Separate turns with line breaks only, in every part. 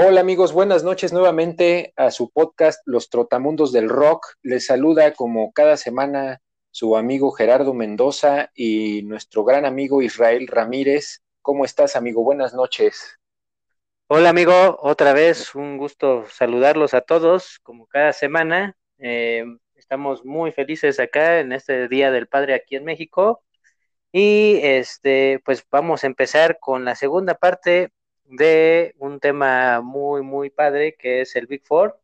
Hola amigos, buenas noches nuevamente a su podcast Los Trotamundos del Rock. Les saluda como cada semana su amigo Gerardo Mendoza y nuestro gran amigo Israel Ramírez. ¿Cómo estás amigo? Buenas noches.
Hola amigo, otra vez un gusto saludarlos a todos como cada semana. Eh, estamos muy felices acá en este Día del Padre aquí en México. Y este, pues vamos a empezar con la segunda parte de un tema muy, muy padre que es el Big Four.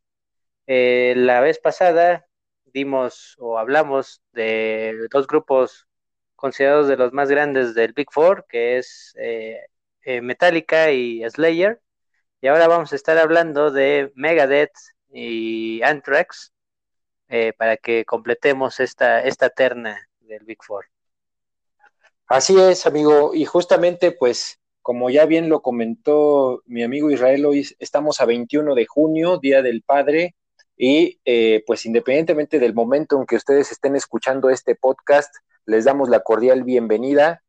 Eh, la vez pasada dimos o hablamos de dos grupos considerados de los más grandes del Big Four, que es eh, eh, Metallica y Slayer. Y ahora vamos a estar hablando de Megadeth y Anthrax para que completemos esta, esta terna del Big Four.
Así es, amigo, y justamente pues como ya bien lo comentó mi amigo Israel, hoy estamos a 21 de junio, Día del Padre, y eh, pues independientemente del momento en que ustedes estén escuchando este podcast, les damos la cordial bienvenida.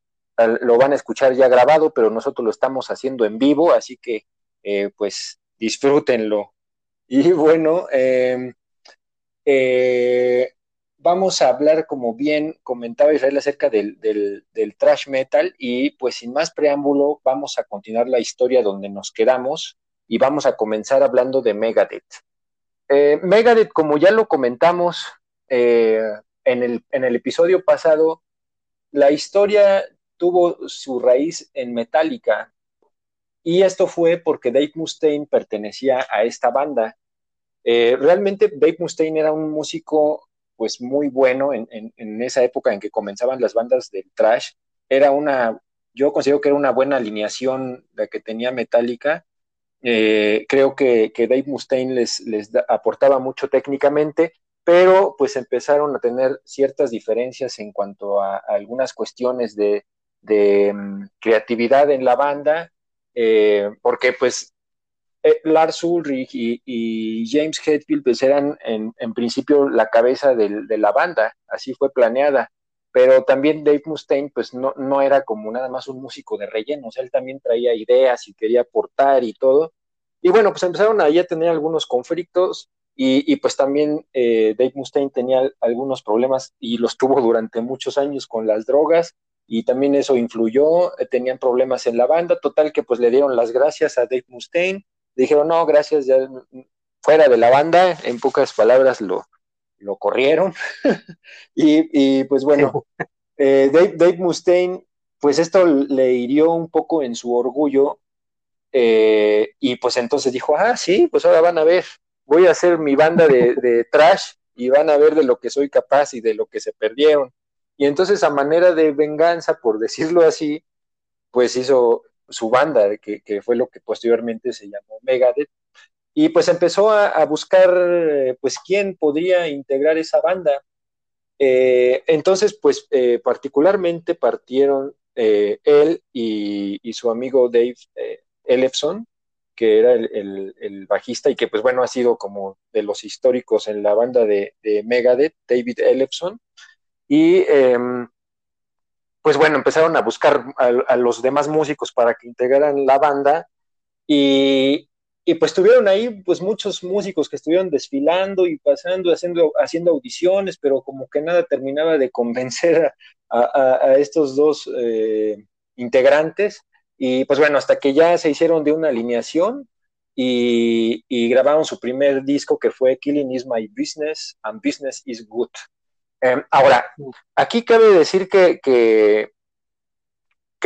Lo van a escuchar ya grabado, pero nosotros lo estamos haciendo en vivo, así que eh, pues disfrútenlo. Y bueno, em, eh, vamos a hablar, como bien comentaba Israel, acerca del, trash metal y pues sin más preámbulo vamos a continuar la historia donde nos quedamos y vamos a comenzar hablando de Megadeth. Eh, Megadeth, como ya lo comentamos eh, en, el, en el episodio pasado, la historia tuvo su raíz en Metallica y esto fue porque Dave Mustaine pertenecía a esta banda. Eh, realmente Dave Mustaine era un músico pues muy bueno en, en, esa época en que comenzaban las bandas del trash. Era una, yo considero que era una buena alineación la que tenía Metallica. Eh, creo que, que, Dave Mustaine les, les aportaba mucho técnicamente, pero pues empezaron a tener ciertas diferencias en cuanto a, algunas cuestiones de, de mm, creatividad en la banda, eh, porque pues eh, Lars Ulrich y, James Hetfield pues eran en, principio la cabeza de la banda, así fue planeada, pero también Dave Mustaine pues no, no era como nada más un músico de relleno, él también traía ideas y quería aportar y todo, y bueno, pues empezaron ahí a tener algunos conflictos. Y, pues también eh, Dave Mustaine tenía algunos problemas y los tuvo durante muchos años con las drogas. Y también eso influyó, eh, tenían problemas en la banda, total que pues le dieron las gracias a Dave Mustaine dijeron, no, gracias, ya fuera de la banda, en pocas palabras lo, lo corrieron. y, pues bueno, eh, Dave, Mustaine, pues esto le hirió un poco en su orgullo. Eh, y pues entonces dijo, ah, sí, pues ahora van a ver, voy a hacer mi banda de, de trash y van a ver de lo que soy capaz y de lo que se perdieron. Y entonces a manera de venganza, por decirlo así, pues hizo, su banda, que, fue lo que posteriormente se llamó Megadeth, y pues empezó a, buscar, eh, pues, quién podría integrar esa banda. Eh, entonces, pues, eh, particularmente partieron él y, su amigo Dave Ellefson, que era el, bajista y que, pues, bueno, ha sido como de los históricos en la banda de, Megadeth, David Ellefson. Y em, pues bueno, empezaron a buscar a, los demás músicos para que integraran la banda y, pues tuvieron ahí pues muchos músicos que estuvieron desfilando y pasando, haciendo, haciendo audiciones, pero como que nada terminaba de convencer a, estos dos eh, integrantes y pues bueno, hasta que ya se hicieron de una alineación y, grabaron su primer disco que fue Killing is My Business and Business is Good. Em, ahora, aquí cabe decir que, que,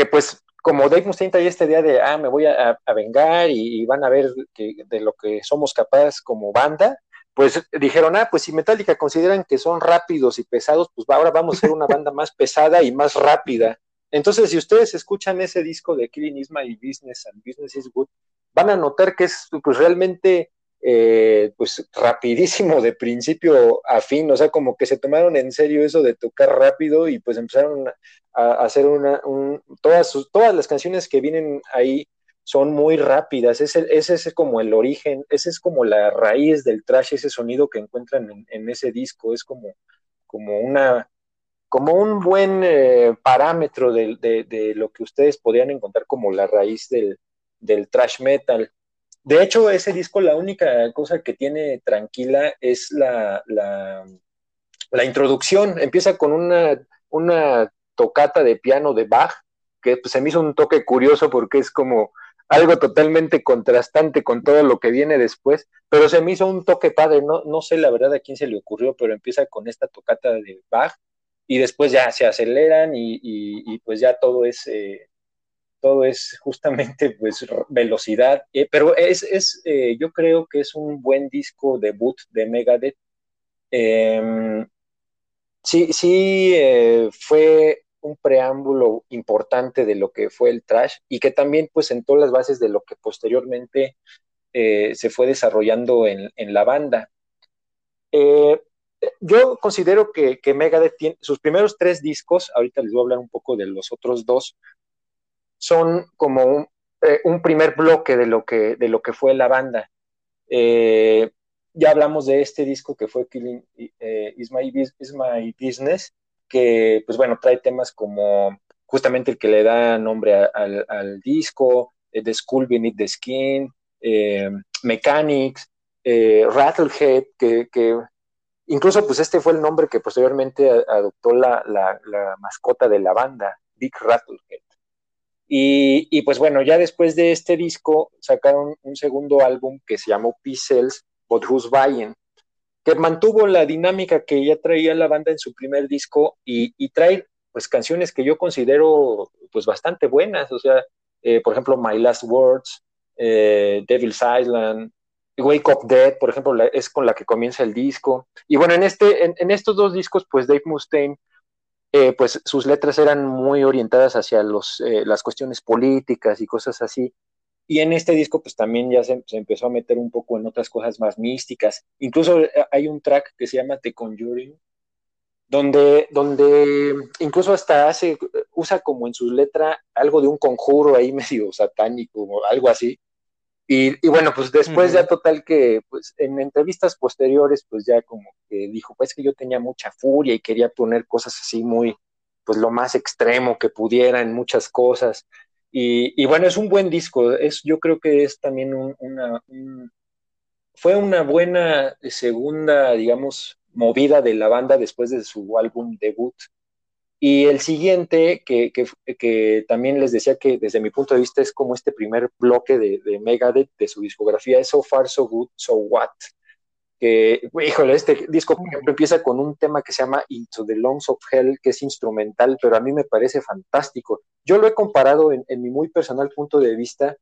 pues como Dave Mustaine trae esta idea de, ah, me voy a, vengar y, van a ver que, de lo que somos capaces como banda, pues dijeron, ah, pues si Metallica consideran que son rápidos y pesados, pues ahora vamos a ser una banda más pesada y más rápida. Entonces, si ustedes escuchan ese disco de Killing Is My Business and Business is Good, van a notar que es pues realmente eh, pues rapidísimo de principio a fin, o sea, como que se tomaron en serio eso de tocar rápido y pues empezaron a, hacer una, todas, todas las canciones que vienen ahí son muy rápidas, ese, ese es como el origen, ese es como la raíz del trash, ese sonido que encuentran en, ese disco, es como, como una, como un buen eh, parámetro de, de, lo que ustedes podrían encontrar como la raíz del, del trash metal. De hecho, ese disco, la única cosa que tiene tranquila es la, la, introducción. Empieza con una, una tocata de piano de Bach, que pues, se me hizo un toque curioso porque es como algo totalmente contrastante con todo lo que viene después, pero se me hizo un toque padre, no, no sé la verdad a quién se le ocurrió, pero empieza con esta tocata de Bach y después ya se aceleran y, pues ya todo es, eh, todo es justamente pues velocidad, eh, pero es, es eh, yo creo que es un buen disco debut de Megadeth. Em, sí, sí, fue un preámbulo importante de lo que fue el trash y que también pues sentó las bases de lo que posteriormente eh, se fue desarrollando en, la banda. Eh, yo considero que, que, Megadeth tiene sus primeros tres discos, ahorita les voy a hablar un poco de los otros dos, son como un, eh, primer bloque de lo, que, de lo que fue la banda. ya hablamos de este disco que fue Killing Is My Business, que, pues bueno, trae temas como justamente el que le da nombre al, disco, eh, The School Beneath the Skin, eh, Mechanics, eh, Rattlehead, que, incluso pues este fue el nombre que posteriormente adoptó la, mascota de la banda, Big Rattlehead. Y, pues bueno, ya después de este disco sacaron un segundo álbum que se llamó Pixels, But Who's Buying, que mantuvo la dinámica que ya traía la banda en su primer disco y, trae pues canciones que yo considero pues bastante buenas, o sea, eh, por ejemplo, My Last Words, eh, Devil's Island, Wake Up Dead, por ejemplo, es con la que comienza el disco. Y bueno, en, este, en, estos dos discos, pues Dave Mustaine, eh, pues sus letras eran muy orientadas hacia los, las cuestiones políticas y cosas así. Y en este disco, pues también ya se, empezó a meter un poco en otras cosas más místicas. Incluso eh, hay un track que se llama The Conjuring, donde, donde incluso hasta hace, usa como en su letra algo de un conjuro ahí medio satánico o algo así. Y, bueno, pues después ya total que, pues en entrevistas posteriores, pues ya como que dijo, pues que yo tenía mucha furia y quería poner cosas así muy, pues lo más extremo que pudiera en muchas cosas. Y, bueno, es un buen disco. Es, yo creo que es también una, fue una buena segunda, digamos, movida de la banda después de su álbum debut. Y el siguiente, que, que, también les decía que desde mi punto de vista es como este primer bloque de, de Megadeth, de su discografía, es So Far, So Good, So What que, híjole, este disco, por ejemplo, empieza con un tema que se llama Into the Lungs of Hell, que es instrumental, pero a mí me parece fantástico. Yo lo he comparado en, mi muy personal punto de vista.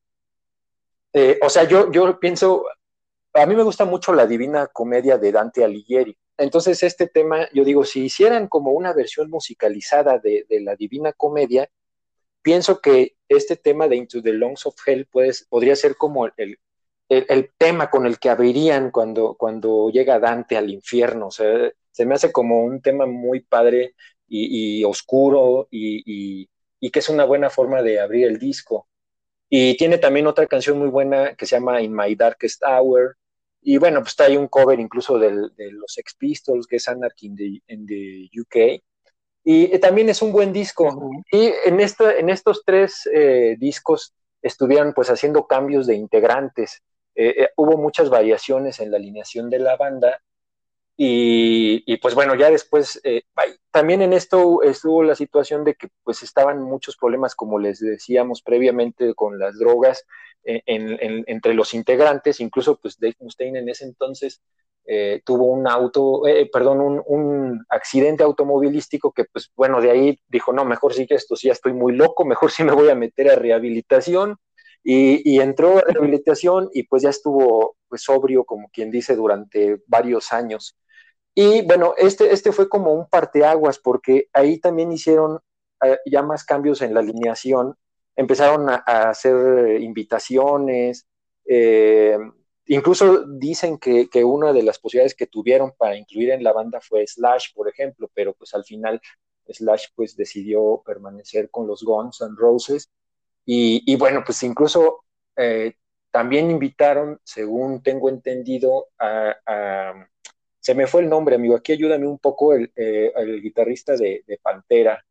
Eh, o sea, yo, yo pienso, a mí me gusta mucho la Divina Comedia de Dante Alighieri. Entonces, este tema, yo digo, si hicieran como una versión musicalizada de, la Divina Comedia, pienso que este tema de Into the Lungs of Hell podría ser como el, el, tema con el que abrirían cuando, cuando llega Dante al infierno. Se me hace como un tema muy padre y, oscuro y, que es una buena forma de abrir el disco. Y tiene también otra canción muy buena que se llama In My Darkest Hour. Y bueno, pues está ahí un cover incluso de los Sex Pistols, que es Anarchy in the, UK. Y también es un buen disco. Y en, esta, en estos tres eh, discos estuvieron pues haciendo cambios de integrantes. Eh, eh, hubo muchas variaciones en la alineación de la banda y, pues bueno, ya después, eh, también en esto estuvo la situación de que pues estaban muchos problemas, como les decíamos previamente, con las drogas entre los integrantes, incluso pues Dave Mustaine en ese entonces tuvo un auto, perdón, un, un, accidente automovilístico que pues bueno, de ahí dijo, no, mejor sí que esto sí ya estoy muy loco, mejor sí me voy a meter a rehabilitación y, entró a rehabilitación y pues ya estuvo pues sobrio, como quien dice, durante varios años. Y bueno, este, este fue como un parteaguas porque ahí también hicieron eh, ya más cambios en la alineación, empezaron a, hacer invitaciones, eh, incluso dicen que, que, una de las posibilidades que tuvieron para incluir en la banda fue Slash, por ejemplo, pero pues al final Slash pues decidió permanecer con los Guns N' Roses. Y, bueno, pues incluso eh, también invitaron, según tengo entendido, a, se me fue el nombre, amigo, aquí ayúdame un poco el, eh, guitarrista de, Pantera.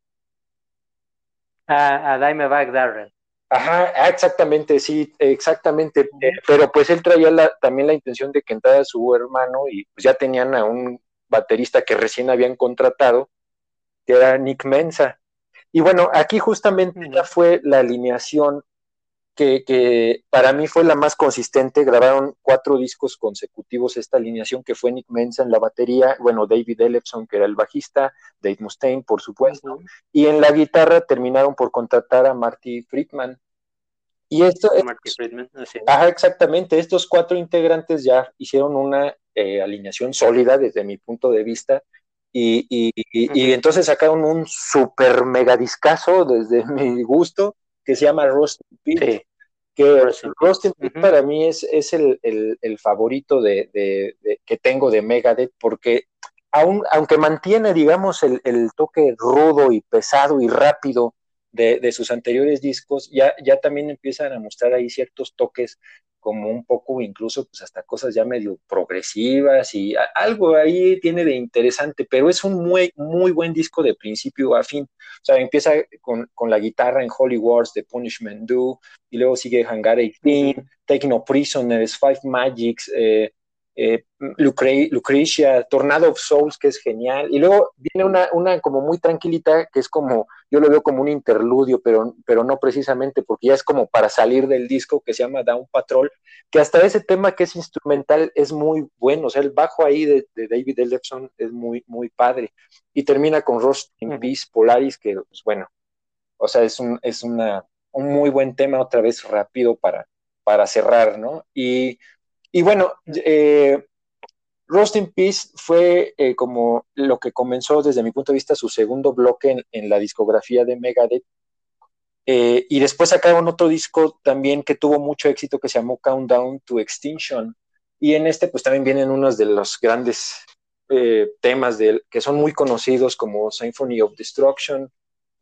A, a Dimebag Darrell.
Ajá, ah, exactamente, sí, exactamente. Eh, pero pues él traía también la intención de que entrara su hermano y pues ya tenían a un baterista que recién habían contratado, que era Nick Mensa. Y bueno, aquí justamente ya fue la alineación que, para mí fue la más consistente. Grabaron cuatro discos consecutivos esta alineación, que fue Nick Mensa en la batería, bueno, David Ellefson, que era el bajista, Dave Mustaine, por supuesto, y en la guitarra terminaron por contratar a Marty Friedman. Y esto, Marty Friedman, Ajá, exactamente, estos cuatro integrantes ya hicieron una eh, alineación sólida desde mi punto de vista. Y, y, entonces sacaron un super mega discazo desde mi gusto, que se llama Rustin Pete, que Rustin Pete para mí es, es el, el, favorito de, de, que tengo de Megadeth, porque aun, aunque mantiene, digamos, el, el, toque rudo y pesado y rápido de, de, sus anteriores discos, ya, ya también empiezan a mostrar ahí ciertos toques como un poco incluso pues hasta cosas ya medio progresivas y algo ahí tiene de interesante, pero es un muy, muy buen disco de principio a fin. O sea, empieza con, con la guitarra en Holy Wars de Punishment Do, y luego sigue Hangar 18, Taking No Prisoners, Five Magics, eh, eh, Lucretia, Tornado of Souls, que es genial, y luego viene una, una como muy tranquilita, que es como, yo lo veo como un interludio, pero, pero no precisamente, porque ya es como para salir del disco que se llama Down Patrol, que hasta ese tema que es instrumental es muy bueno, o sea, el bajo ahí de, David Ellefson es muy, muy padre, y termina con Rust in Peace, Polaris, que, pues bueno, o sea, es un, es una, un muy buen tema otra vez rápido para, para cerrar, ¿no? Y y bueno, eh, Rust in Peace fue eh, como lo que comenzó desde mi punto de vista su segundo bloque en, la discografía de Megadeth. Eh, y después sacaron otro disco también que tuvo mucho éxito que se llamó Countdown to Extinction. Y en este pues también vienen unos de los grandes eh, temas de, que son muy conocidos como Symphony of Destruction,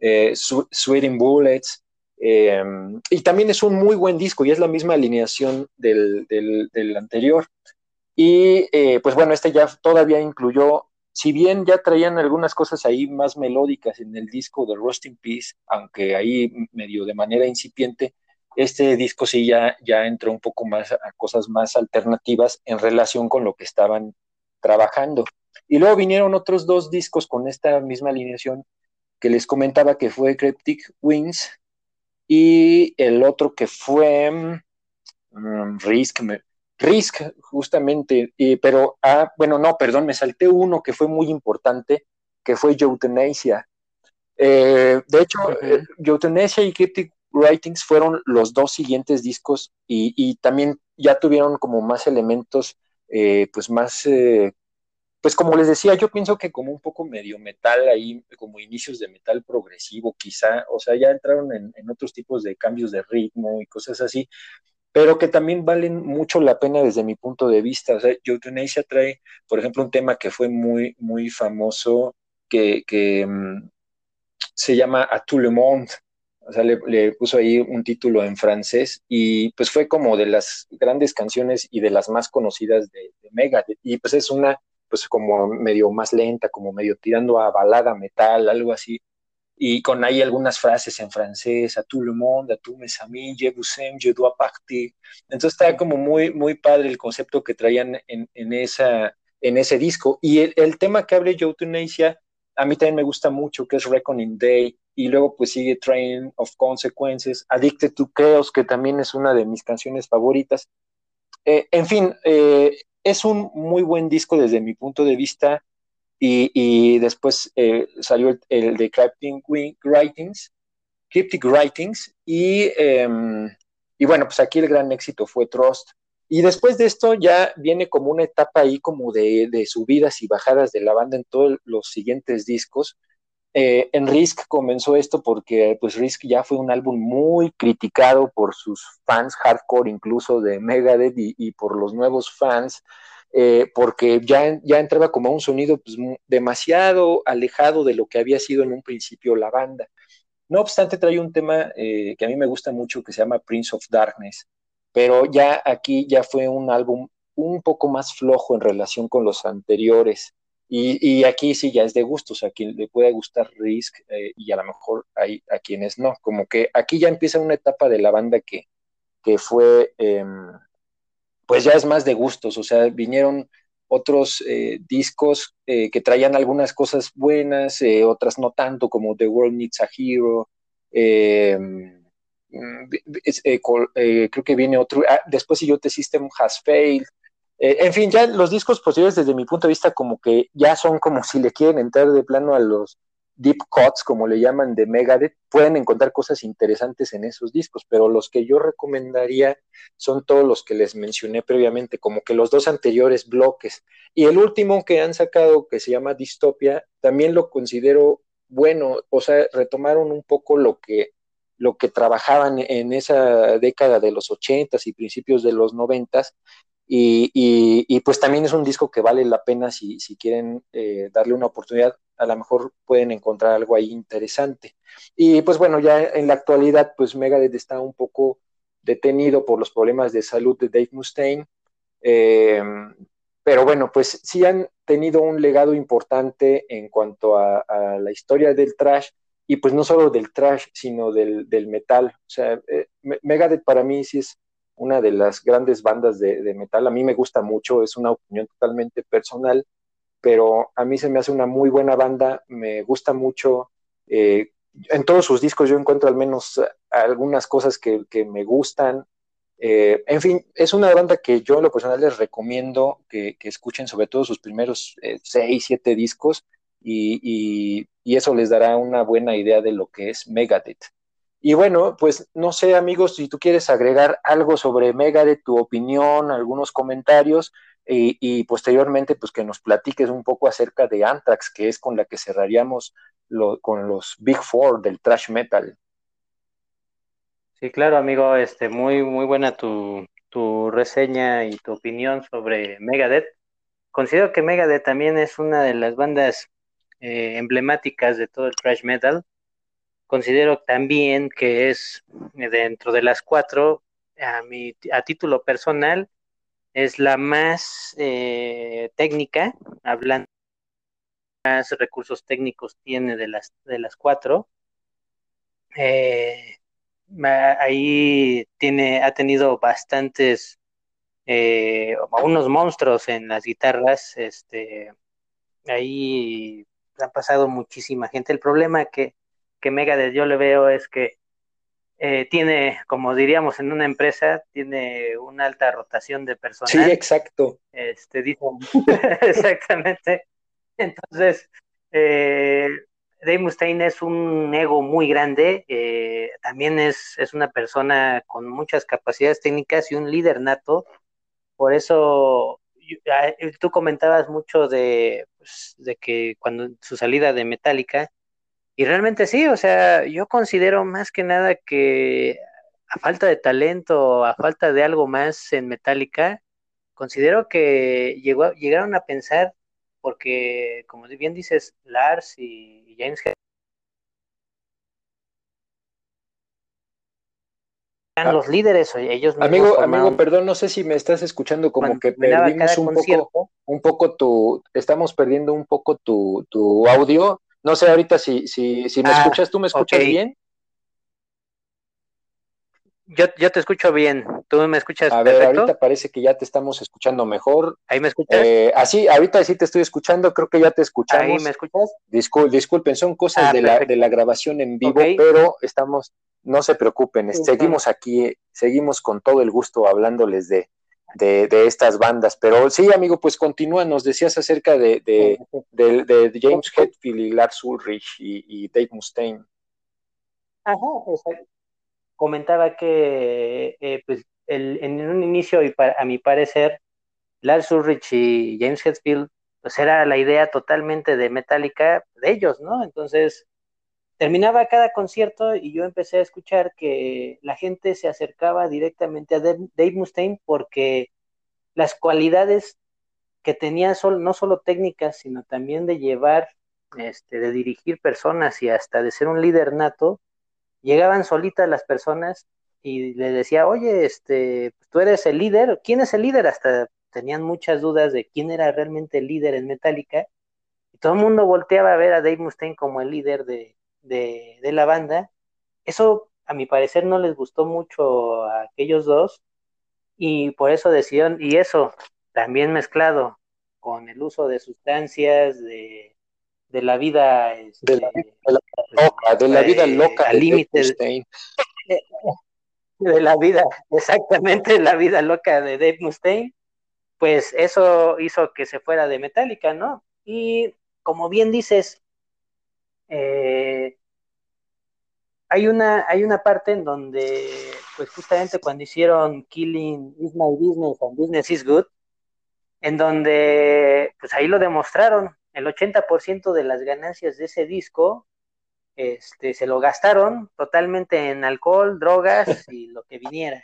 Sweating Bullets, Em, y también es un muy buen disco y es la misma alineación del, del, anterior. Y eh, pues bueno, este ya todavía incluyó, si bien ya traían algunas cosas ahí más melódicas en el disco de Rusting Peace, aunque ahí medio de manera incipiente, este disco sí ya, ya entró un poco más a cosas más alternativas en relación con lo que estaban trabajando. Y luego vinieron otros dos discos con esta misma alineación que les comentaba que fue Cryptic Wings y el otro que fue mm, Risk, Risk justamente, pero, ah, bueno, no, perdón, me salté uno que fue muy importante, que fue Euthanasia. Eh, de hecho, uh y Cryptic Writings fueron los dos siguientes discos y, también ya tuvieron como más elementos, eh, pues más pues como les decía, yo pienso que como un poco medio metal ahí, como inicios de metal progresivo quizá, o sea, ya entraron en, otros tipos de cambios de ritmo y cosas así, pero que también valen mucho la pena desde mi punto de vista. O sea, Euthanasia trae, por ejemplo, un tema que fue muy, muy famoso, que, que mm, se llama A tout le monde, o sea, le, puso ahí un título en francés y pues fue como de las grandes canciones y de las más conocidas de, de Megadeth. Y pues es una pues como medio más lenta, como medio tirando a balada metal, algo así, y con ahí algunas frases en francés, a tout le monde, a tout mes amis, je vous aime, je dois partir. Entonces está como muy, muy padre el concepto que traían en, en esa, en ese disco. Y el, tema que abre Joe Tunesia, a mí también me gusta mucho, que es Reckoning Day, y luego pues sigue Train of Consequences, Addicted to Chaos, que también es una de mis canciones favoritas. Eh, en fin, eh, es un muy buen disco desde mi punto de vista y, después eh, salió el, de Cryptic Writings, Cryptic Writings y, em, y bueno, pues aquí el gran éxito fue Trust. Y después de esto ya viene como una etapa ahí como de, de subidas y bajadas de la banda en todos los siguientes discos. Eh, en Risk comenzó esto porque pues Risk ya fue un álbum muy criticado por sus fans hardcore incluso de Megadeth y, por los nuevos fans eh, porque ya, ya entraba como un sonido pues, demasiado alejado de lo que había sido en un principio la banda. No obstante, trae un tema eh, que a mí me gusta mucho que se llama Prince of Darkness, pero ya aquí ya fue un álbum un poco más flojo en relación con los anteriores Y, aquí sí ya es de gustos, a quien le puede gustar Risk eh, y a lo mejor hay a quienes no. Como que aquí ya empieza una etapa de la banda que, que fue, em, pues ya es más de gustos, o sea, vinieron otros eh, discos eh, que traían algunas cosas buenas, otras no tanto, como The World Needs a Hero. Em, mm, creo que viene otro. Ah, después, si yo te System Has Failed. Eh, en fin, ya los discos posteriores desde mi punto de vista como que ya son como si le quieren entrar de plano a los deep cuts, como le llaman, de Megadeth, pueden encontrar cosas interesantes en esos discos, pero los que yo recomendaría son todos los que les mencioné previamente, como que los dos anteriores bloques. Y el último que han sacado, que se llama Distopia, también lo considero bueno, o sea, retomaron un poco lo que lo que trabajaban en esa década de los ochentas y principios de los noventas y, pues también es un disco que vale la pena si, quieren eh, darle una oportunidad, a lo mejor pueden encontrar algo ahí interesante. Y pues bueno, ya en la actualidad, pues Megadeth está un poco detenido por los problemas de salud de Dave Mustaine, eh, pero bueno, pues sí han tenido un legado importante en cuanto a, la historia del trash, y pues no solo del trash, sino del, del metal. O sea, eh, Megadeth para mí sí es una de las grandes bandas de, metal. A mí me gusta mucho, es una opinión totalmente personal, pero a mí se me hace una muy buena banda, me gusta mucho. Eh, en todos sus discos yo encuentro al menos algunas cosas que, me gustan. Eh, en fin, es una banda que yo en lo personal les recomiendo que, escuchen sobre todo sus primeros eh, seis, siete discos y, y, eso les dará una buena idea de lo que es Megadeth. Y bueno, pues no sé, amigos, si tú quieres agregar algo sobre Megadeth, tu opinión, algunos comentarios, y, posteriormente, pues que nos platiques un poco acerca de Anthrax, que es con la que cerraríamos con los Big Four del thrash metal.
Sí, claro, amigo, este, muy, muy buena tu, tu reseña y tu opinión sobre Megadeth. Considero que Megadeth también es una de las bandas eh, emblemáticas de todo el thrash metal Considero también que es eh, dentro de las cuatro, a, mi, a título personal, es la más eh, técnica, hablando más recursos técnicos tiene de las, de las cuatro. Eh, ahí tiene, ha tenido bastantes, unos monstruos en las guitarras, este, ahí ha pasado muchísima gente. El problema que que Megadeth yo le veo es que eh, tiene, como diríamos en una empresa, tiene una alta rotación de personal.
Sí, exacto.
Este, dijo, exactamente. Entonces, eh, Dave Mustaine es un ego muy grande, eh, también es, es, una persona con muchas capacidades técnicas y un líder nato. Por eso, ah, tú comentabas mucho de, pues, de que cuando su salida de Metallica, y realmente sí, o sea, yo considero más que nada que a falta de talento, a falta de algo más en Metallica, considero que llegó, llegaron a pensar, porque como bien dices, Lars y James eran ah. los líderes, ellos
Amigo, amigo, perdón, no sé si me estás escuchando, como que perdimos un poco, un poco tu, estamos perdiendo un poco tu, tu audio. No sé ahorita si, si, si me ah, escuchas, ¿tú me escuchas bien?
Yo, yo te escucho bien, tú me escuchas.
A ver, ahorita parece que ya te estamos escuchando mejor.
¿Ahí me escuchas?
Eh, así, ahorita sí te estoy escuchando, creo que ya te escuchamos.
¿Ahí me escuchas?
disculpen, son cosas ah, de, la, de la grabación en vivo, pero estamos, no se preocupen, seguimos aquí, seguimos con todo el gusto hablándoles de, de, estas bandas. Pero sí, amigo, pues continúa, nos decías acerca de, de, James Hetfield y Lars Ulrich y, Dave Mustaine.
Ajá, exacto. Comentaba que eh, pues, el, en un inicio, y a mi parecer, Lars Ulrich y James Hetfield, pues era la idea totalmente de Metallica de ellos, ¿no? Entonces, terminaba cada concierto y yo empecé a escuchar que la gente se acercaba directamente a Dave Mustaine porque las cualidades que tenía no solo técnicas, sino también de llevar, este, de dirigir personas y hasta de ser un líder nato, llegaban solitas las personas y le decía, oye, este, tú eres el líder, ¿quién es el líder? Hasta tenían muchas dudas de quién era realmente el líder en Metallica y todo el mundo volteaba a ver a Dave Mustaine como el líder de, de la banda. Eso, a mi parecer, no les gustó mucho a aquellos dos, y por eso decidieron, y eso también mezclado con el uso de sustancias, de, de la vida,
de, la, este, loca, de la vida
eh,
loca,
al límite de, de la vida, exactamente la vida loca de Dave Mustaine, pues eso hizo que se fuera de Metallica, ¿no? Y como bien dices, eh, hay una, hay una parte en donde, pues justamente cuando hicieron Killing is my business and business is good, en donde, pues ahí lo demostraron, el 80% de las ganancias de ese disco, este, se lo gastaron totalmente en alcohol, drogas y lo que viniera.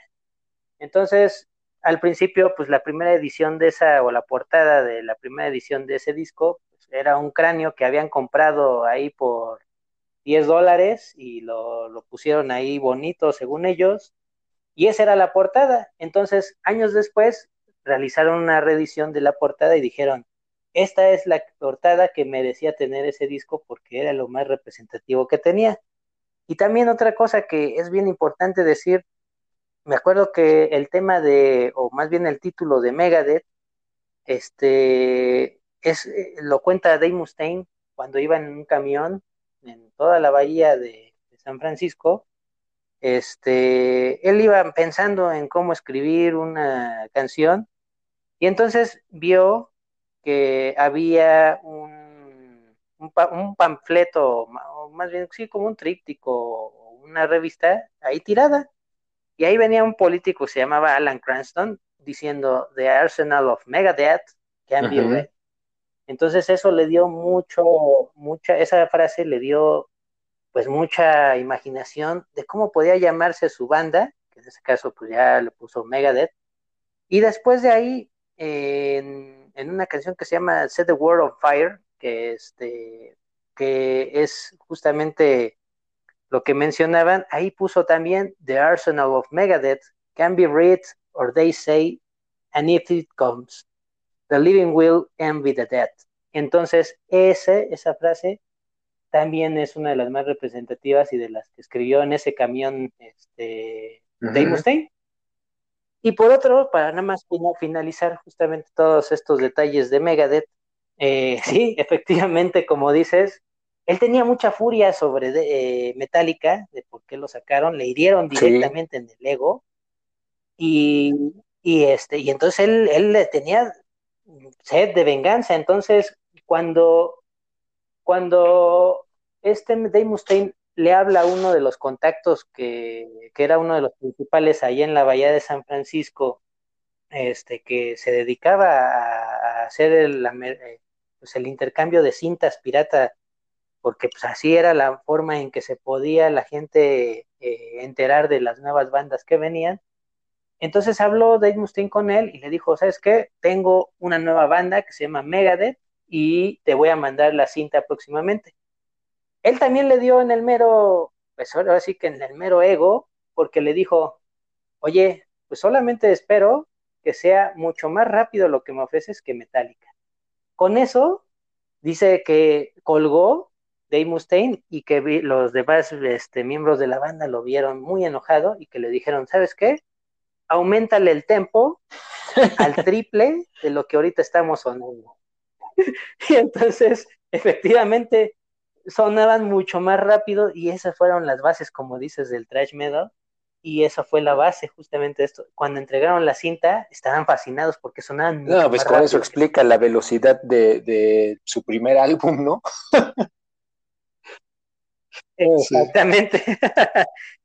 Entonces, al principio, pues la primera edición de esa, o la portada de la primera edición de ese disco, era un cráneo que habían comprado ahí por 10 dólares y lo, lo pusieron ahí bonito según ellos, y esa era la portada. Entonces, años después, realizaron una reedición de la portada y dijeron, esta es la portada que merecía tener ese disco porque era lo más representativo que tenía. Y también otra cosa que es bien importante decir, me acuerdo que el tema de, o más bien el título de Megadeth, este, es, eh, lo cuenta Dave Mustaine cuando iba en un camión en toda la bahía de, San Francisco, este, él iba pensando en cómo escribir una canción y entonces vio que había un, un, panfleto, o más bien sí, como un tríptico, una revista ahí tirada. Y ahí venía un político, se llamaba Alan Cranston, diciendo The Arsenal of Megadeth can be read. Entonces eso le dio mucho, mucha, esa frase le dio pues mucha imaginación de cómo podía llamarse su banda, que en ese caso pues ya le puso Megadeth, y después de ahí, en, una canción que se llama Set the World on Fire, que, este, que es justamente lo que mencionaban, ahí puso también The Arsenal of Megadeth, can be read or they say, and if it comes, The living will envy the dead. Entonces, ese, esa frase también es una de las más representativas y de las que escribió en ese camión este, Dave Mustaine. Y por otro, para nada más finalizar justamente todos estos detalles de Megadeth, eh, sí, efectivamente, como dices, él tenía mucha furia sobre eh, Metallica, de por qué lo sacaron, le hirieron directamente en el ego, y, y, este, y entonces él, él tenía sed de venganza. Entonces, cuando, cuando este Dave Mustaine le habla a uno de los contactos que, que, era uno de los principales allá en la bahía de San Francisco, este, que se dedicaba a, hacer el, eh, pues el intercambio de cintas pirata, porque pues así era la forma en que se podía la gente eh, enterar de las nuevas bandas que venían, entonces habló Dave Mustaine con él y le dijo, ¿sabes qué? Tengo una nueva banda que se llama Megadeth y te voy a mandar la cinta próximamente. Él también le dio en el mero, pues ahora sí que en el mero ego, porque le dijo, oye, pues solamente espero que sea mucho más rápido lo que me ofreces que Metallica. Con eso, dice que colgó Dave Mustaine y que los demás este, miembros de la banda lo vieron muy enojado y que le dijeron, ¿sabes qué? Aumentale el tempo al triple de lo que ahorita estamos sonando. y entonces, efectivamente, sonaban mucho más rápido y esas fueron las bases, como dices, del trash metal. Y esa fue la base, justamente esto. Cuando entregaron la cinta, estaban fascinados porque sonaban.
Mucho no, pues con eso explica la velocidad de, de su primer álbum, ¿no?
Exactamente.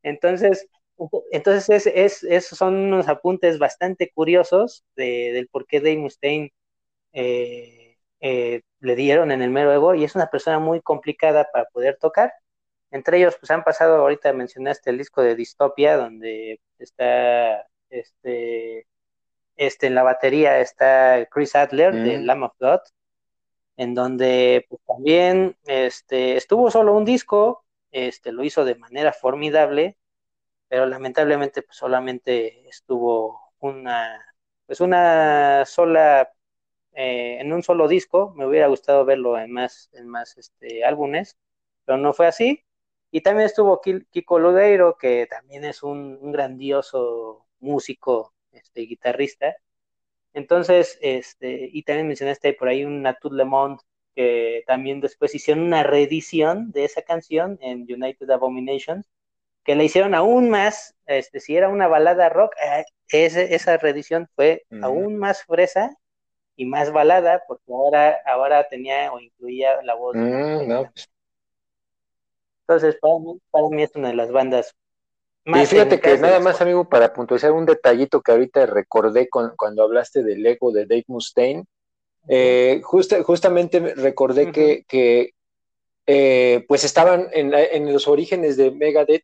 Entonces, entonces, es, esos son unos apuntes bastante curiosos del por qué Dave Mustaine eh, eh, le dieron en el mero ego y es una persona muy complicada para poder tocar. Entre ellos, pues han pasado, ahorita mencionaste el disco de Distopia, donde está este, este en la batería está Chris Adler de mm. Lamb of God, en donde pues, también este, estuvo solo un disco, este, lo hizo de manera formidable pero lamentablemente pues solamente estuvo una, pues una sola eh, en un solo disco, me hubiera gustado verlo en más, en más este, álbumes, pero no fue así. Y también estuvo Kiko Ludeiro, que también es un, grandioso músico, este, guitarrista. Entonces, este, y también mencionaste por ahí un Natud Lemond, que también después hicieron una reedición de esa canción en United Abominations, que la hicieron aún más, este, si era una balada rock, eh, esa reedición fue aún más fresa y más balada, porque ahora, ahora tenía o incluía la voz. Mm. Entonces, para mí, para mí es una de las bandas
más. Y fíjate que nada más, amigo, para puntualizar un detallito que ahorita recordé con, cuando hablaste del ego de Dave Mustaine, eh, justamente recordé que, que eh, pues estaban en, en, los orígenes de Megadeth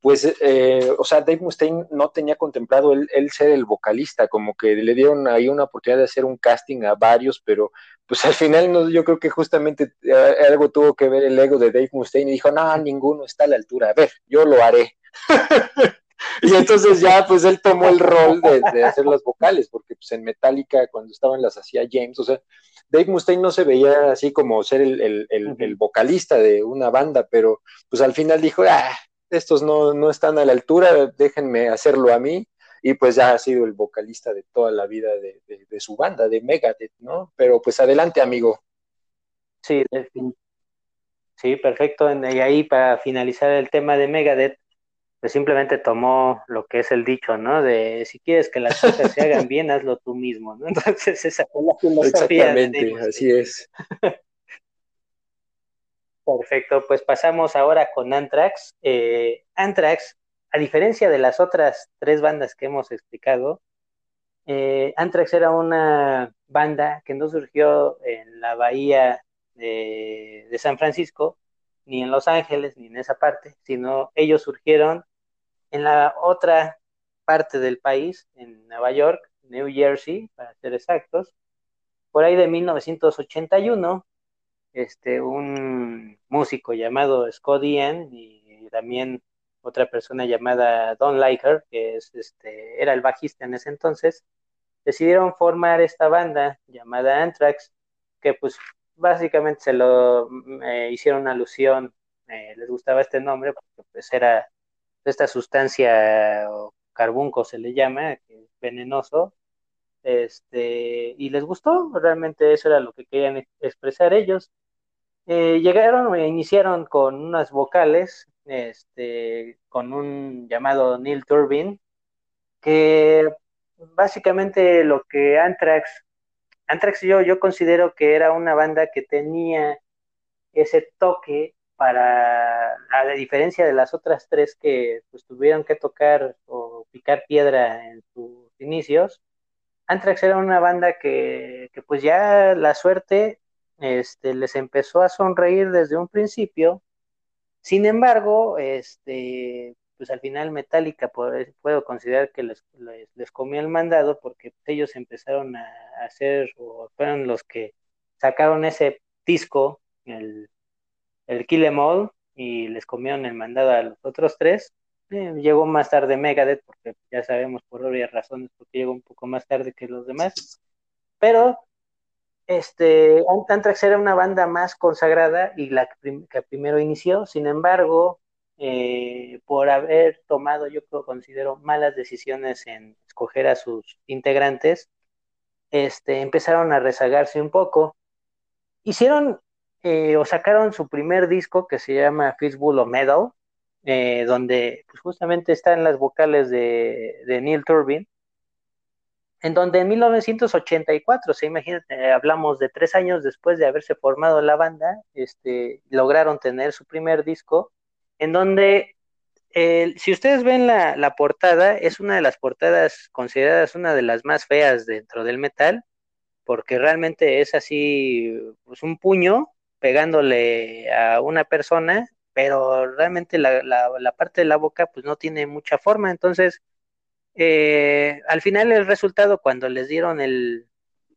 pues, eh, o sea, Dave Mustaine no tenía contemplado él, ser el vocalista, como que le dieron ahí una oportunidad de hacer un casting a varios, pero pues al final no, yo creo que justamente eh, algo tuvo que ver el ego de Dave Mustaine y dijo, no, ninguno está a la altura, a ver, yo lo haré. y entonces ya pues él tomó el rol de, hacer las vocales, porque pues en Metallica cuando estaban las hacía James, o sea, Dave Mustaine no se veía así como ser el, el vocalista de una banda, pero pues al final dijo, ah, estos no, están a la altura, déjenme hacerlo a mí. Y pues ya ha sido el vocalista de toda la vida de, su banda, de Megadeth, ¿no? Pero pues adelante, amigo.
Sí, sí, perfecto. Y ahí para finalizar el tema de Megadeth, pues simplemente tomó lo que es el dicho, ¿no? De si quieres que las cosas se hagan bien, hazlo tú mismo, ¿no? Entonces esa fue la filosofía.
Exactamente, así es.
Perfecto, pues pasamos ahora con Anthrax. Eh, Anthrax, a diferencia de las otras tres bandas que hemos explicado, eh, Anthrax era una banda que no surgió en la bahía de, San Francisco, ni en Los Ángeles, ni en esa parte, sino ellos surgieron en la otra parte del país, en Nueva York, New Jersey, para ser exactos, por ahí de 1981 este, un músico llamado Scott Ian y también otra persona llamada Don Liker, que es, este, era el bajista en ese entonces, decidieron formar esta banda llamada Anthrax, que pues básicamente se lo mm, eh, hicieron alusión, eh, les gustaba este nombre porque pues era esta sustancia o carbunco se le llama, que es venenoso, este, y les gustó, realmente eso era lo que querían expresar ellos. Eh, llegaron e iniciaron con unas vocales, este, con un llamado Neil Turbin, que básicamente lo que Anthrax, Anthrax yo, yo considero que era una banda que tenía ese toque para, a diferencia de las otras tres que pues, tuvieron que tocar o picar piedra en sus inicios, Anthrax era una banda que, que pues ya la suerte este, les empezó a sonreír desde un principio. Sin embargo, este, pues al final Metallica puedo considerar que les, les, comió el mandado porque ellos empezaron a hacer, o fueron los que sacaron ese disco, el, el Kill Em All, y les comieron el mandado a los otros tres. Eh, llegó más tarde Megadeth, porque ya sabemos por obvias razones, porque llegó un poco más tarde que los demás. Pero este, Anthrax era una banda más consagrada y la que, primero inició, sin embargo, eh, por haber tomado, yo considero, malas decisiones en escoger a sus integrantes, este, empezaron a rezagarse un poco. Hicieron eh, o sacaron su primer disco que se llama Fistful of Metal, eh, donde pues, justamente están las vocales de Neil Turbin, en donde en 1984, se imagínate, hablamos de tres años después de haberse formado la banda, este, lograron tener su primer disco, en donde, si ustedes ven la, portada, es una de las portadas consideradas una de las más feas dentro del metal, porque realmente es así, pues un puño pegándole a una persona, pero realmente la, la parte de la boca pues no tiene mucha forma, entonces eh, al final el resultado cuando les dieron el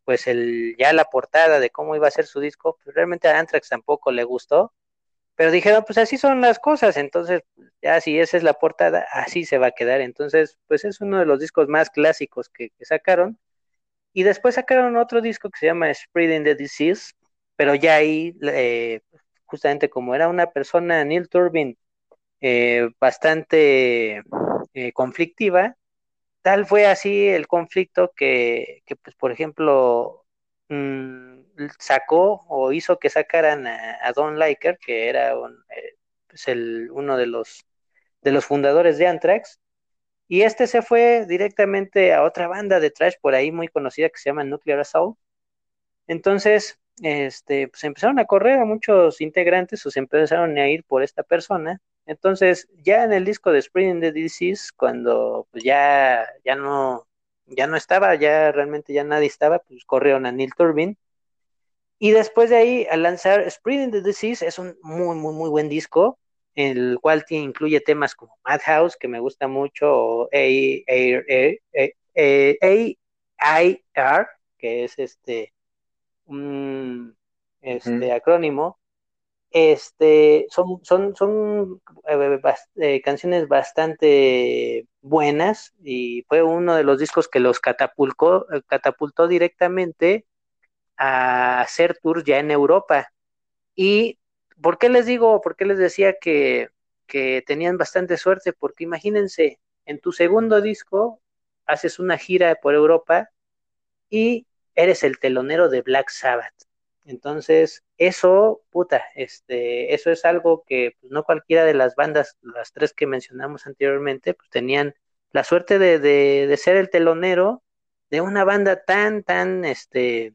pues el ya la portada de cómo iba a ser su disco, pues realmente a Anthrax tampoco le gustó, pero dijeron, pues así son las cosas, entonces ya si esa es la portada, así se va a quedar, entonces pues es uno de los discos más clásicos que, sacaron, Y después sacaron otro disco que se llama Spreading the Disease, pero ya ahí, eh, justamente como era una persona, Neil Turbin, eh, bastante eh, conflictiva, tal fue así el conflicto que, pues, por ejemplo, mmm, sacó o hizo que sacaran a, Don Liker, que era pues el, uno de los, de los fundadores de Anthrax, y este se fue directamente a otra banda de trash por ahí muy conocida que se llama Nuclear Assault. Entonces, este, pues empezaron a correr a muchos integrantes o se empezaron a ir por esta persona. Entonces, ya en el disco de Spring the Disease, cuando pues, ya, ya no, ya no estaba, ya realmente ya nadie estaba, pues corrieron a Neil Turbin. Y después de ahí, al lanzar Spring the Disease, es un muy, muy, muy buen disco el cual incluye temas como Madhouse, que me gusta mucho, o AIR, que es este un este acrónimo. Este son, son, son eh, eh, canciones bastante buenas y fue uno de los discos que los catapultó, catapultó directamente a hacer tours ya en Europa. Y ¿Por qué les digo, por qué les decía que, tenían bastante suerte? Porque imagínense, en tu segundo disco haces una gira por Europa y eres el telonero de Black Sabbath. Entonces, eso, puta, este, eso es algo que pues, no cualquiera de las bandas, las tres que mencionamos anteriormente, pues tenían la suerte de, de, ser el telonero de una banda tan, tan, este,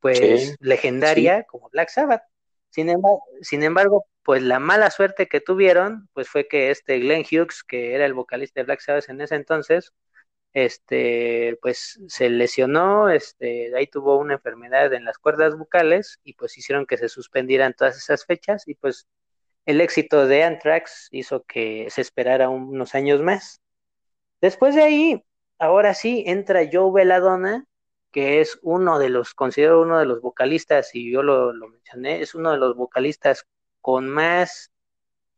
pues, legendaria como Black Sabbath. Sin embargo, sin embargo, pues la mala suerte que tuvieron, pues fue que este Glenn Hughes, que era el vocalista de Black Sabbath en ese entonces, este, pues se lesionó, este, ahí tuvo una enfermedad en las cuerdas bucales y pues hicieron que se suspendieran todas esas fechas y pues el éxito de Anthrax hizo que se esperara unos años más. Después de ahí, ahora sí, entra Joe Belladonna que es uno de los, considero uno de los vocalistas, y yo lo, mencioné, es uno de los vocalistas con más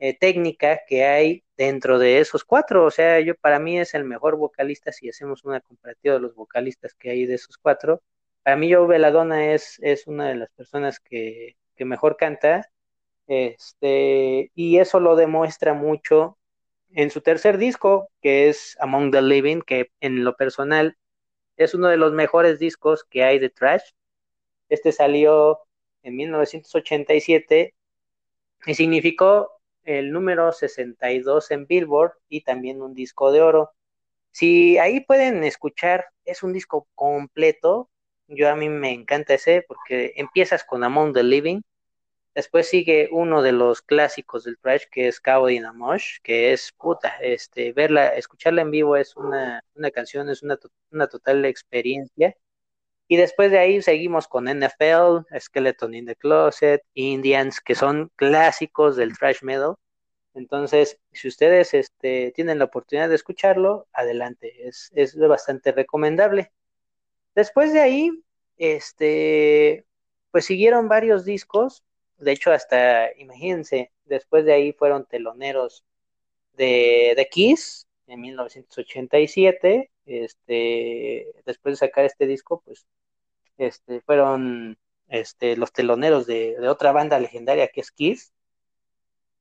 eh, técnica que hay dentro de esos cuatro. O sea, yo para mí es el mejor vocalista si hacemos una comparativa de los vocalistas que hay de esos cuatro. Para mí, Joe Veladona es, es una de las personas que, que mejor canta. Este, y eso lo demuestra mucho en su tercer disco, que es Among the Living, que en lo personal es uno de los mejores discos que hay de Trash. Este salió en 1987 y significó el número 62 en Billboard y también un disco de oro. Si ahí pueden escuchar, es un disco completo. Yo a mí me encanta ese porque empiezas con Among the Living, Después sigue uno de los clásicos del trash que es Cabo in que es puta, este, verla, escucharla en vivo es una, una canción, es una, una total experiencia. Y después de ahí seguimos con NFL, Skeleton in the Closet, Indians, que son clásicos del thrash metal. Entonces, si ustedes este, tienen la oportunidad de escucharlo, adelante, es, es bastante recomendable. Después de ahí, este, pues siguieron varios discos, de hecho, hasta, imagínense, después de ahí fueron teloneros de, de Kiss en 1987. Este, después de sacar este disco, pues este, fueron este, los teloneros de, otra banda legendaria que es Kiss.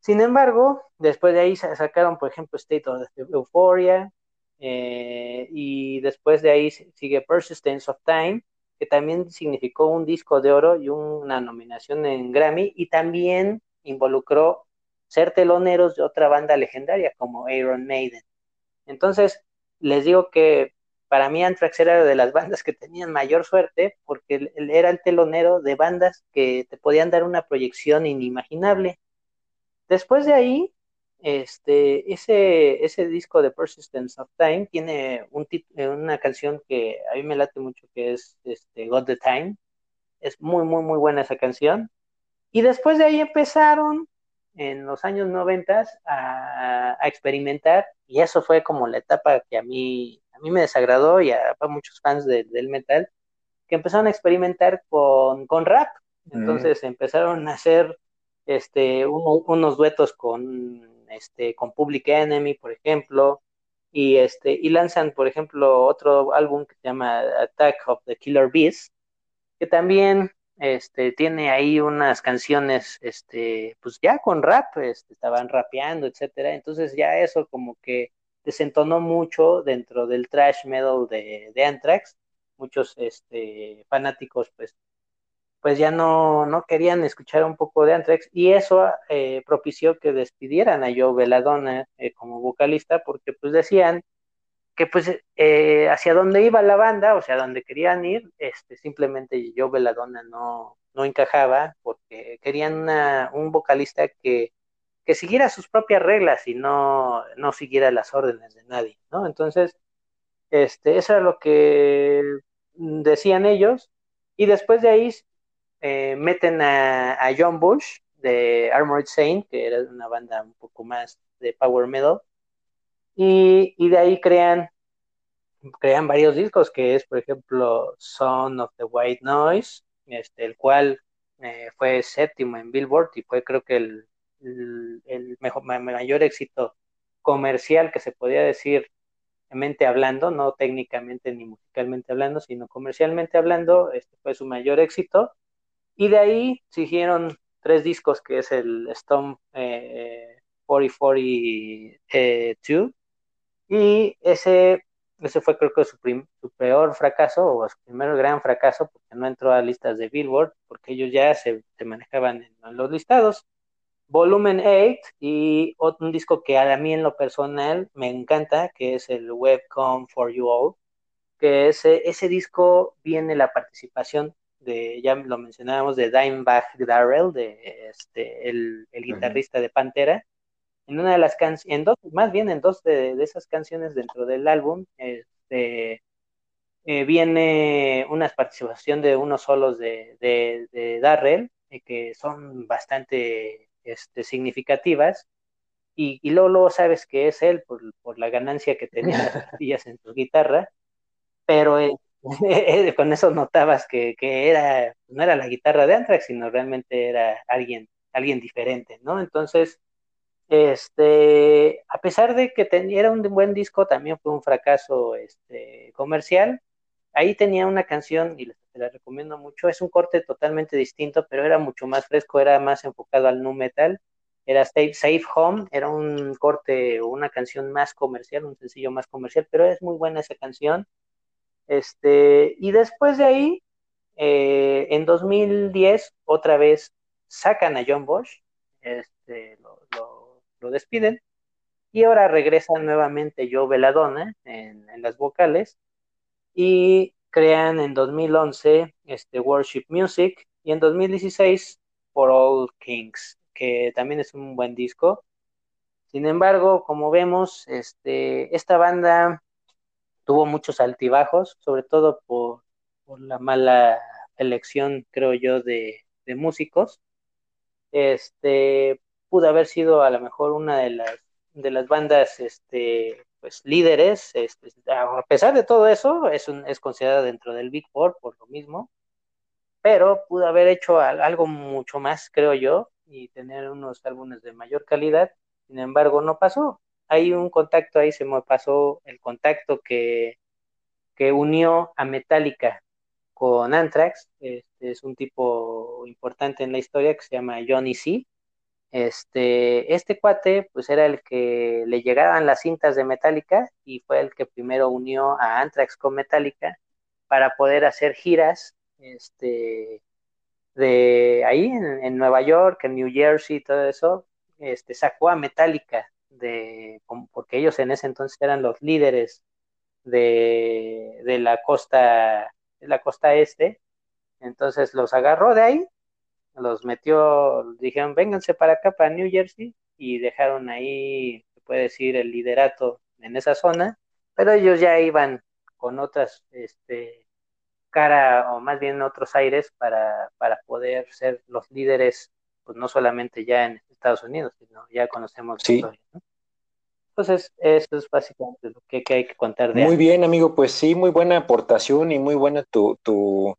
Sin embargo, después de ahí sacaron, por ejemplo, State of Euphoria, eh, y después de ahí sigue Persistence of Time, que también significó un disco de oro y una nominación en Grammy, y también involucró ser teloneros de otra banda legendaria como Iron Maiden. Entonces, les digo que para mí Anthrax era de las bandas que tenían mayor suerte porque él era el telonero de bandas que te podían dar una proyección inimaginable. Después de ahí, este, ese, ese disco de Persistence of Time tiene eh, una canción que a mí me late mucho que es este, Got the Time. Es muy, muy, muy buena esa canción. Y después de ahí empezaron en los años 90 a, a, experimentar y eso fue como la etapa que a mí, a mí me desagradó y a, muchos fans del metal que empezaron a experimentar con, con rap. Mm. Entonces empezaron a hacer este, unos duetos con este, con Public Enemy, por ejemplo, y este y lanzan por ejemplo otro álbum que se llama Attack of the Killer Bees que también este tiene ahí unas canciones este pues ya con rap este, estaban rapeando etcétera entonces ya eso como que desentonó mucho dentro del trash metal de, de Anthrax. Muchos este fanáticos pues pues ya no, no querían escuchar un poco de Anthrax y eso eh, propició que despidieran a Joe Belladonna eh, como vocalista porque pues decían que pues eh, hacia dónde iba la banda, o sea, dónde querían ir, este, simplemente Joe Belladonna no, no encajaba porque querían una, un vocalista que, que siguiera sus propias reglas y no, no siguiera las órdenes de nadie, ¿no? Entonces, este, eso era lo que decían ellos y después de ahí eh, meten a, John Bush de Armored Saint, que era una banda un poco más de power metal, y, de ahí crean, crean varios discos, que es, por ejemplo, Son of the White Noise, este, el cual eh, fue séptimo en Billboard y fue creo que el, el, mayor éxito comercial que se podía decir mente hablando, no técnicamente ni musicalmente hablando, sino comercialmente hablando, este fue su mayor éxito. Y de ahí siguieron tres discos, que es el Stone eh, 4042. y ese, ese fue creo que su, peor fracaso, o su primer gran fracaso, porque no entró a listas de Billboard, porque ellos ya se, manejaban en, los listados. Volumen 8 y un disco que a mí en lo personal me encanta, que es el Webcom for You All, que ese, ese disco viene la participación de, ya lo mencionábamos, de Dimebag Darrell, de este, el, guitarrista de Pantera, en una de las canciones, en dos, más bien en dos de, esas canciones dentro del álbum, este, eh, viene una participación de unos solos de, de, Darrell, eh, que son bastante este, significativas, y, y luego, sabes que es él por, por la ganancia que tenía las pastillas en su guitarra, pero eh, con eso notabas que, era, no era la guitarra de Anthrax, sino realmente era alguien, alguien diferente, ¿no? Entonces, este, a pesar de que era un buen disco, también fue un fracaso este, comercial. Ahí tenía una canción, y la recomiendo mucho, es un corte totalmente distinto, pero era mucho más fresco, era más enfocado al nu metal. Era Safe, Safe Home, era un corte o una canción más comercial, un sencillo más comercial, pero es muy buena esa canción. Este, y después de ahí, eh, en 2010, otra vez sacan a John Bosch, este, lo, despiden, y ahora regresa nuevamente Joe Veladona en, las vocales, y crean en 2011 este, Worship Music, y en 2016 For All Kings, que también es un buen disco. Sin embargo, como vemos, este, esta banda tuvo muchos altibajos, sobre todo por, la mala elección, creo yo, de, músicos. Este, pudo haber sido a lo mejor una de las, de las bandas este, pues, líderes. Este, a pesar de todo eso, es, un, es considerada dentro del Big Four por lo mismo, pero pudo haber hecho algo mucho más, creo yo, y tener unos álbumes de mayor calidad. Sin embargo, no pasó hay un contacto ahí, se me pasó el contacto que, que unió a Metallica con Anthrax, este es un tipo importante en la historia que se llama Johnny C. Este, este cuate, pues era el que le llegaban las cintas de Metallica y fue el que primero unió a Anthrax con Metallica para poder hacer giras, este, de ahí en, en Nueva York, en New Jersey, todo eso, este, sacó a Metallica de, porque ellos en ese entonces eran los líderes de, de la costa, de la costa este, entonces los agarró de ahí, los metió, dijeron, vénganse para acá, para New Jersey, y dejaron ahí, se puede decir, el liderato en esa zona, pero ellos ya iban con otras, este, cara, o más bien otros aires, para, para poder ser los líderes, pues no solamente ya en Estados Unidos, sino ya conocemos la historia, ¿no? Entonces, eso es básicamente lo que, hay que contar de
Muy bien, amigo, pues sí, muy buena aportación y muy buena tu, tu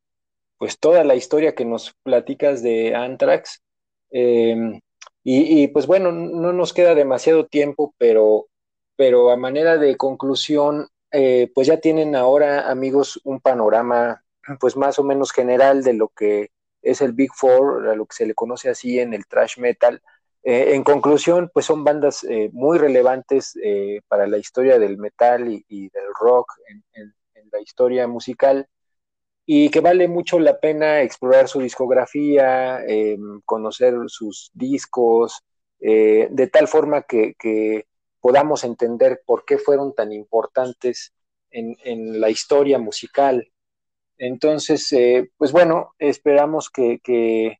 pues toda la historia que nos platicas de Anthrax. Em, y, pues bueno, no nos queda demasiado tiempo, pero pero a manera de conclusión, eh, pues ya tienen ahora, amigos, un panorama pues más o menos general de lo que es el Big Four, a lo que se le conoce así en el thrash metal. Eh, en conclusión, pues son bandas eh, muy relevantes para la historia del metal y, del rock en, la historia musical y que vale mucho la pena explorar su discografía, conocer sus discos, de tal forma que, podamos entender por qué fueron tan importantes en, la historia musical. Entonces, eh, pues bueno, esperamos que, que,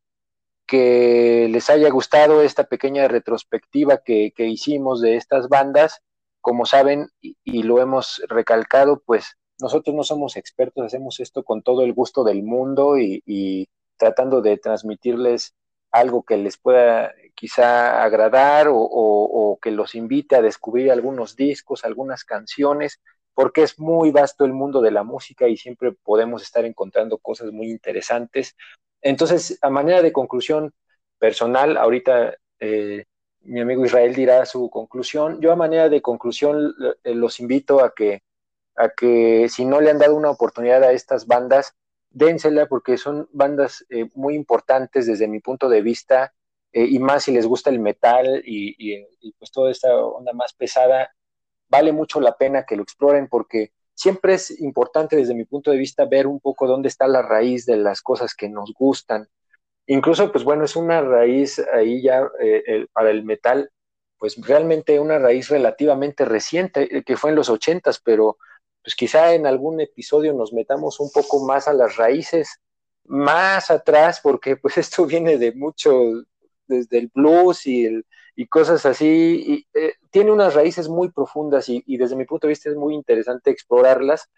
les haya gustado esta pequeña retrospectiva que, hicimos de estas bandas. Como saben, y, lo hemos recalcado, pues nosotros no somos expertos, hacemos esto con todo el gusto del mundo y tratando de transmitirles algo que les pueda quizá agradar o, que los invite a descubrir algunos discos, algunas canciones, porque es muy vasto el mundo de la música y siempre podemos estar encontrando cosas muy interesantes. Entonces, a manera de conclusión personal, ahorita eh, mi amigo Israel dirá su conclusión. Yo a manera de conclusión eh, los invito a que, a que si no le han dado una oportunidad a estas bandas, dénsela porque son bandas eh, muy importantes desde mi punto de vista eh, y más si les gusta el metal y, pues toda esta onda más pesada, vale mucho la pena que lo exploren porque siempre es importante desde mi punto de vista ver un poco dónde está la raíz de las cosas que nos gustan. Incluso, pues bueno, es una raíz ahí ya eh, para el metal, pues realmente una raíz relativamente reciente, eh, que fue en los ochentas, pero pues quizá en algún episodio nos metamos un poco más a las raíces, más atrás, porque pues esto viene de mucho, desde el blues y, el, y cosas así. Y, eh, tiene unas raíces muy profundas y, desde mi punto de vista es muy interesante explorarlas.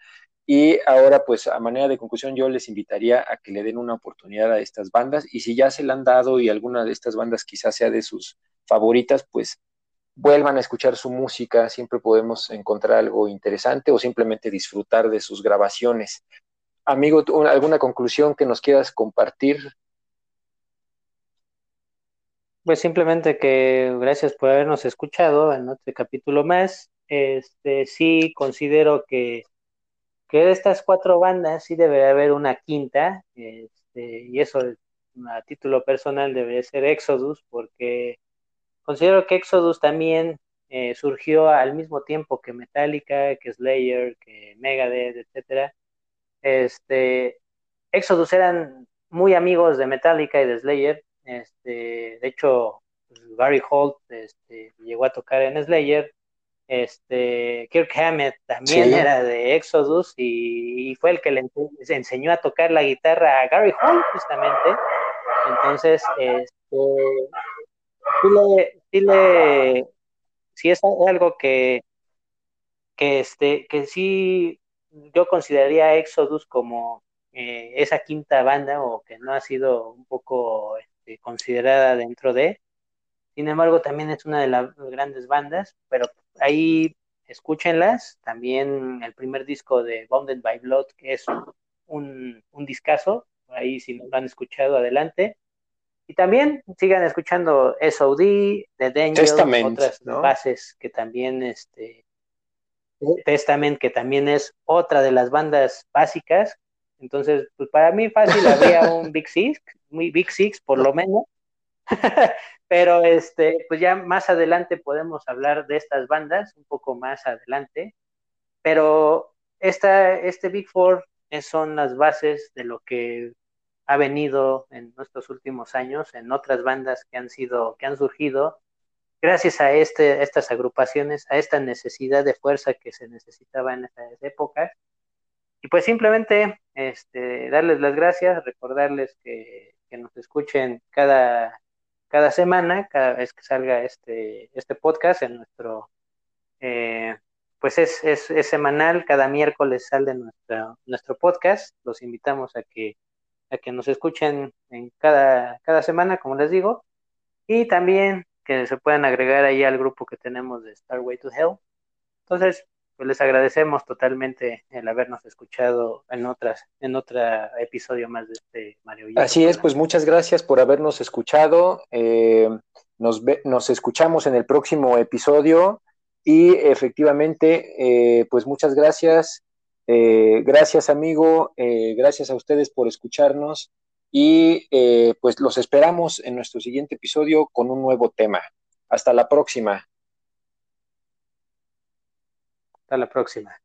Y ahora, pues a manera de conclusión, yo les invitaría a que le den una oportunidad a estas bandas y si ya se la han dado y alguna de estas bandas quizás sea de sus favoritas, pues vuelvan a escuchar su música, siempre podemos encontrar algo interesante o simplemente disfrutar de sus grabaciones. Amigo, ¿alguna conclusión que nos quieras compartir
pues simplemente que gracias por habernos escuchado en otro capítulo más. Este sí considero que, que de estas cuatro bandas sí debería haber una quinta, este, y eso a título personal debería ser Exodus, porque considero que Exodus también eh, surgió al mismo tiempo que Metallica, que Slayer, que Megadeth, etcétera. Este, Exodus eran muy amigos de Metallica y de Slayer, este, de hecho, Barry Holt este, llegó a tocar en Slayer. Este, Kirk Hammett también era de Exodus y, fue el que le enseñó a tocar la guitarra a Gary Holt, justamente. Entonces, este, sí, le, sí, es algo que, que, este, que sí yo consideraría Exodus como eh, esa quinta banda o que no ha sido un poco este, considerada dentro de. Sin embargo, también es una de las grandes bandas, pero ahí escúchenlas. También el primer disco de Bounded by Blood, que es un, un discazo. Ahí si no lo han escuchado, adelante. Y también sigan escuchando SOD, The Danger, otras bases que también, este, Testament, que también es otra de las bandas básicas. Entonces, pues para mí fácil habría un Big Six, muy Big Six por lo menos. Pero este, pues ya más adelante podemos hablar de estas bandas, un poco más adelante. Pero esta, este Big Four son las bases de lo que ha venido en nuestros últimos años, en otras bandas que han sido, que han surgido, gracias a este, estas agrupaciones, a esta necesidad de fuerza que se necesitaba en esas épocas. Y pues simplemente este, darles las gracias, recordarles que que nos escuchen cada, cada semana, cada vez que salga este, este podcast en nuestro, eh, pues es, es, semanal, cada miércoles sale nuestro, nuestro podcast, los invitamos a que, a que nos escuchen en cada, cada semana, como les digo, y también que se puedan agregar ahí al grupo que tenemos de Starway to Hell. Entonces, pues les agradecemos totalmente el habernos escuchado en otras, en otro episodio más de este Mario
Así es, pues muchas gracias por habernos escuchado. Eh, nos, nos escuchamos en el próximo episodio Y efectivamente, eh, pues muchas gracias. Eh, gracias amigo, eh, gracias a ustedes por escucharnos y pues los esperamos en nuestro siguiente episodio con un nuevo tema. Hasta la próxima.
Hasta la próxima.